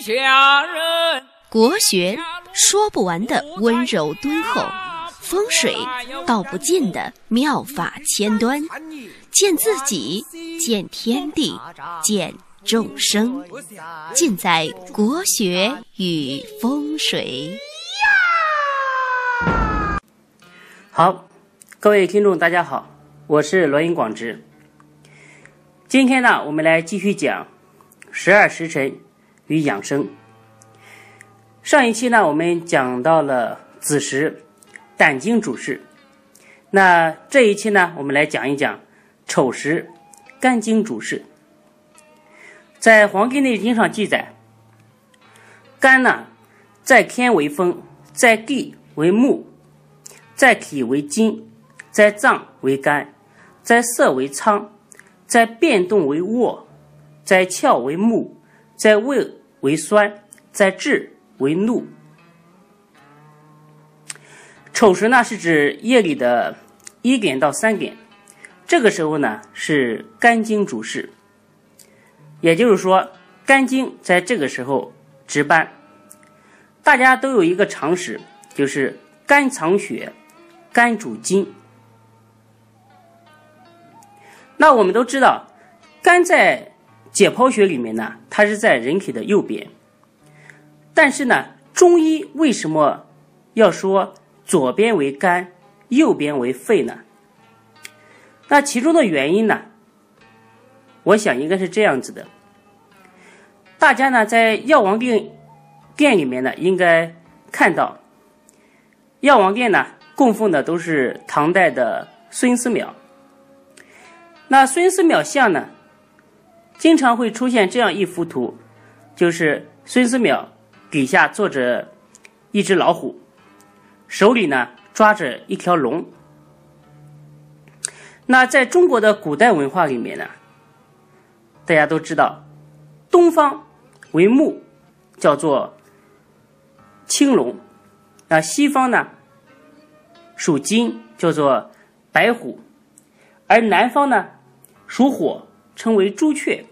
下人。国学说不完的温柔敦厚，风水道不尽的妙法千端，见自己，见天地，见众生，尽在国学与风水。好，各位听众，大家好，我是罗云广之。今天呢，我们来继续讲十二时辰与养生。上一期呢，我们讲到了子时，胆经主事。那这一期呢，我们来讲一讲丑时，肝经主事。在《黄帝内经》上记载，肝呢，在天为风，在地为木，在体为金，在脏为肝，在色为苍，在变动为卧，在窍为木，在胃为酸，在志。为怒，丑时呢是指夜里的一点到三点，这个时候呢是肝经主事，也就是说肝经在这个时候值班。大家都有一个常识，就是肝藏血，肝主筋。那我们都知道，肝在解剖学里面呢，它是在人体的右边。但是呢，中医为什么要说左边为肝，右边为肺呢？那其中的原因呢，我想应该是这样子的。大家呢在药王殿殿里面呢，应该看到药王殿呢供奉的都是唐代的孙思邈。那孙思邈像呢，经常会出现这样一幅图，就是孙思邈。底下坐着一只老虎，手里呢抓着一条龙。那在中国的古代文化里面呢，大家都知道，东方为木，叫做青龙；那西方呢属金，叫做白虎；而南方呢属火，称为朱雀；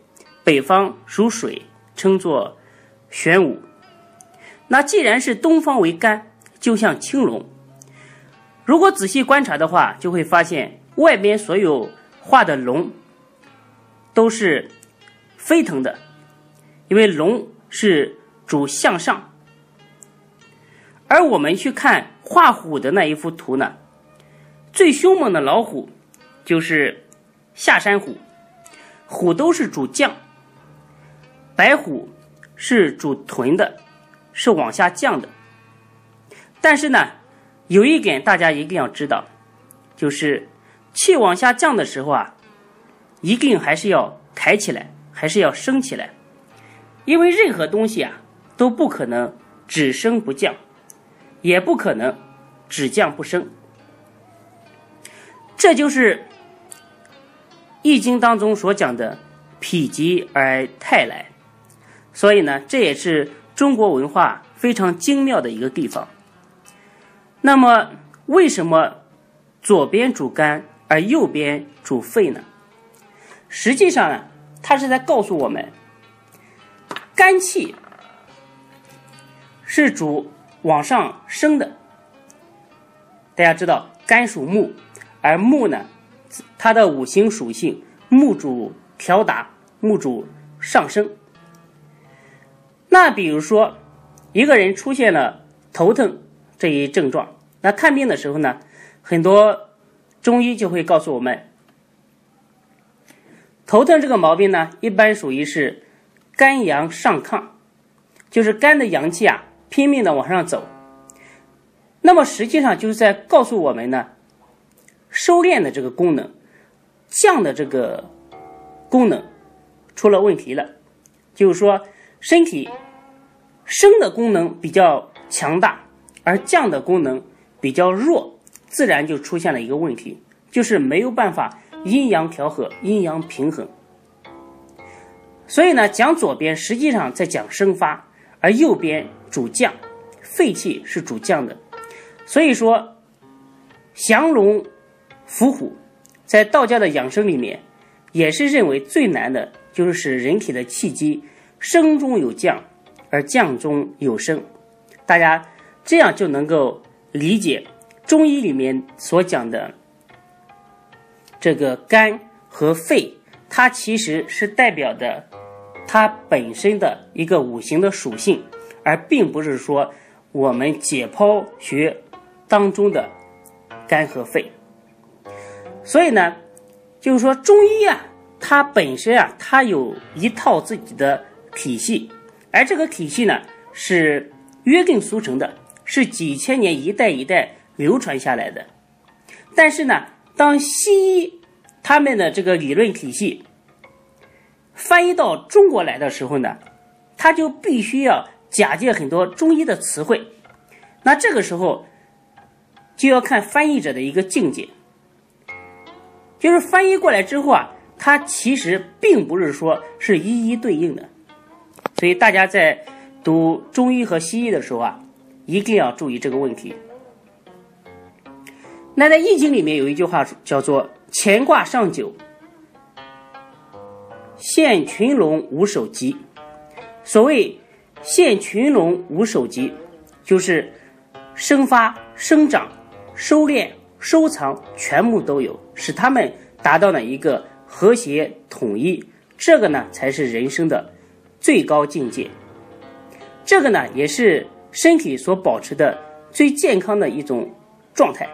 北方属水，称作玄武。那既然是东方为肝，就像青龙。如果仔细观察的话，就会发现外边所有画的龙都是飞腾的，因为龙是主向上。而我们去看画虎的那一幅图呢，最凶猛的老虎就是下山虎，虎都是主将，白虎是主屯的。是往下降的，但是呢，有一点大家一定要知道，就是气往下降的时候啊，一定还是要抬起来，还是要升起来，因为任何东西啊都不可能只升不降，也不可能只降不升，这就是《易经》当中所讲的“否极而泰来”，所以呢，这也是。中国文化非常精妙的一个地方。那么，为什么左边主肝而右边主肺呢？实际上呢，它是在告诉我们，肝气是主往上升的。大家知道，肝属木，而木呢，它的五行属性，木主调达，木主上升。那比如说，一个人出现了头疼这一症状，那看病的时候呢，很多中医就会告诉我们，头疼这个毛病呢，一般属于是肝阳上亢，就是肝的阳气啊拼命的往上走。那么实际上就是在告诉我们呢，收敛的这个功能，降的这个功能出了问题了，就是说。身体升的功能比较强大，而降的功能比较弱，自然就出现了一个问题，就是没有办法阴阳调和、阴阳平衡。所以呢，讲左边实际上在讲生发，而右边主降，肺气是主降的。所以说，降龙伏虎，在道家的养生里面，也是认为最难的就是使人体的气机。升中有降，而降中有升。大家这样就能够理解中医里面所讲的这个肝和肺，它其实是代表的它本身的一个五行的属性，而并不是说我们解剖学当中的肝和肺。所以呢，就是说中医啊，它本身啊，它有一套自己的体系，而这个体系呢是约定俗成的，是几千年一代一代流传下来的。但是呢，当西医他们的这个理论体系翻译到中国来的时候呢，他就必须要假借很多中医的词汇。那这个时候就要看翻译者的一个境界。就是翻译过来之后啊，它其实并不是说是一一对应的，所以大家在读中医和西医的时候啊，一定要注意这个问题。那在《易经》里面有一句话叫做“乾卦上九，现群龙无首级”。所谓“现群龙无首级”，就是生发、生长、收敛。收藏全部都有，使他们达到了一个和谐统一，这个呢才是人生的最高境界。这个呢也是身体所保持的最健康的一种状态。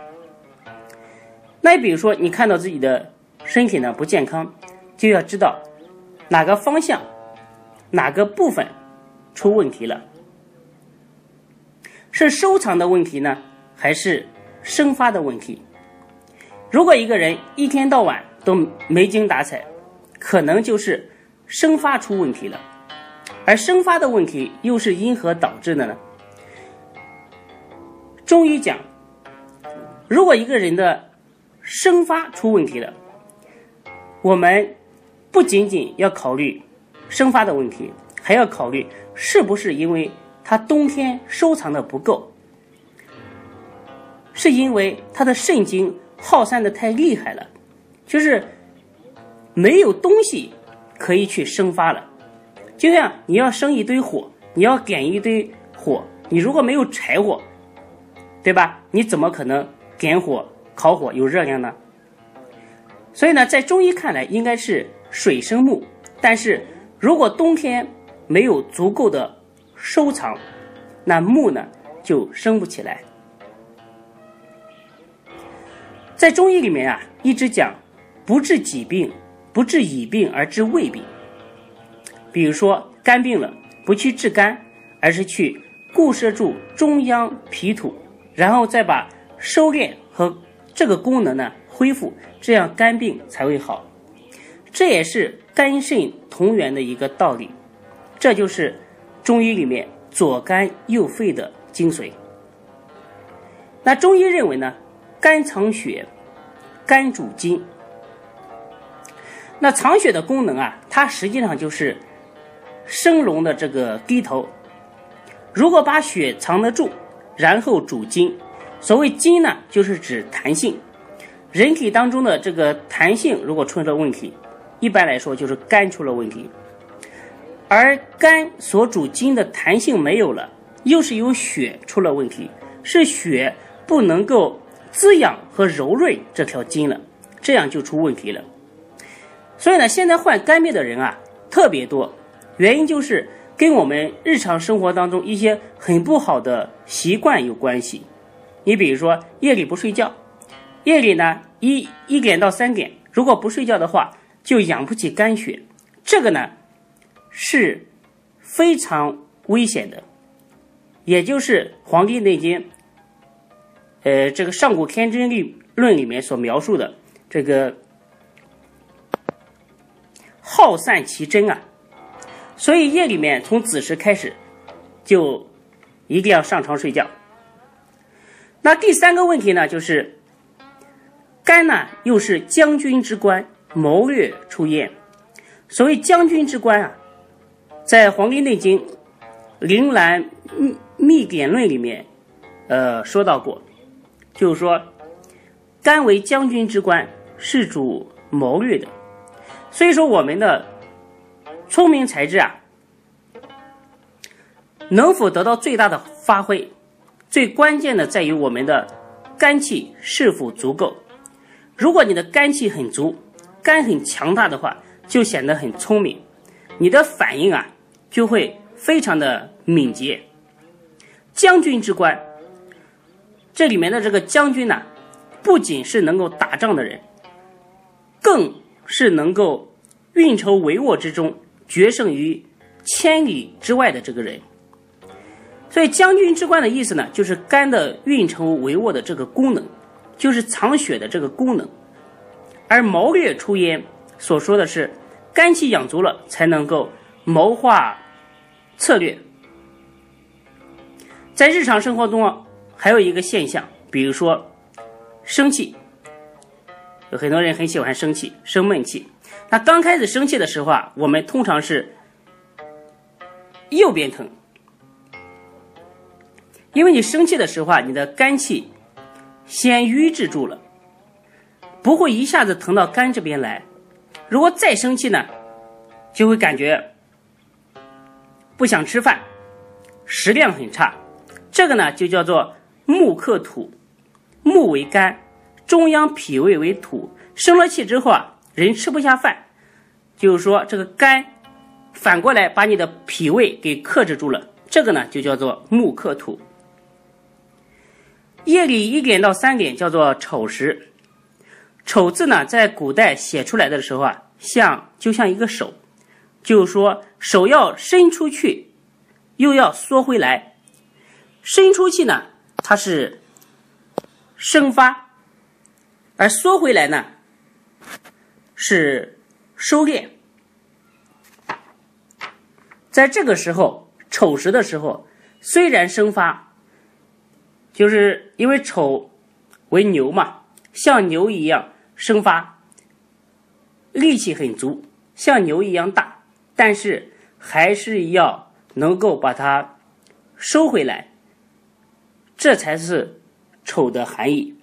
那比如说你看到自己的身体呢不健康，就要知道哪个方向、哪个部分出问题了，是收藏的问题呢，还是？生发的问题，如果一个人一天到晚都没精打采，可能就是生发出问题了。而生发的问题又是因何导致的呢？中医讲，如果一个人的生发出问题了，我们不仅仅要考虑生发的问题，还要考虑是不是因为他冬天收藏的不够。是因为他的肾精耗散的太厉害了，就是没有东西可以去生发了。就像你要生一堆火，你要点一堆火，你如果没有柴火，对吧？你怎么可能点火烤火有热量呢？所以呢，在中医看来，应该是水生木，但是如果冬天没有足够的收藏，那木呢就生不起来。在中医里面啊，一直讲不治己病，不治已病而治未病。比如说肝病了，不去治肝，而是去固摄住中央脾土，然后再把收敛和这个功能呢恢复，这样肝病才会好。这也是肝肾同源的一个道理，这就是中医里面左肝右肺的精髓。那中医认为呢？肝藏血，肝主筋。那藏血的功能啊，它实际上就是生龙的这个低头。如果把血藏得住，然后主筋。所谓筋呢，就是指弹性。人体当中的这个弹性如果出了问题，一般来说就是肝出了问题。而肝所主筋的弹性没有了，又是有血出了问题，是血不能够。滋养和柔润这条筋了，这样就出问题了。所以呢，现在患肝病的人啊特别多，原因就是跟我们日常生活当中一些很不好的习惯有关系。你比如说夜里不睡觉，夜里呢一一点到三点，如果不睡觉的话，就养不起肝血，这个呢是非常危险的。也就是《黄帝内经》。呃，这个上古天真论里面所描述的这个耗散其真啊，所以夜里面从子时开始就一定要上床睡觉。那第三个问题呢，就是肝呢又是将军之官，谋略出焉。所谓将军之官啊，在《黄帝内经·灵兰秘典论》里面呃说到过。就是说，肝为将军之官，是主谋略的。所以说，我们的聪明才智啊，能否得到最大的发挥，最关键的在于我们的肝气是否足够。如果你的肝气很足，肝很强大的话，就显得很聪明，你的反应啊就会非常的敏捷。将军之官，这里面的这个将军呢，不仅是能够打仗的人，更是能够运筹帷幄之中决胜于千里之外的这个人。所以将军之官的意思呢，就是肝的运筹帷幄的这个功能，就是藏血的这个功能。而谋略出焉所说的是，肝气养足了，才能够谋划策略。在日常生活中，还有一个现象，比如说生气，有很多人很喜欢生气，生闷气。那刚开始生气的时候啊，我们通常是右边疼，因为你生气的时候啊，你的肝气先瘀滞住了。不会一下子疼到肝这边来，如果再生气呢，就会感觉不想吃饭，食量很差。这个呢就叫做木克土，木为肝，中央脾胃为土，生了气之后啊，人吃不下饭，就是说这个肝反过来把你的脾胃给克制住了。这个呢就叫做木克土。夜里一点到三点叫做丑时。丑字呢，在古代写出来的时候啊，像就像一个手，就是说手要伸出去，又要缩回来。伸出去呢，它是生发；而缩回来呢，是收敛。在这个时候，丑时的时候，虽然生发，就是因为丑为牛嘛，像牛一样。生发，力气很足，像牛一样大，但是还是要能够把它收回来，这才是丑的含义。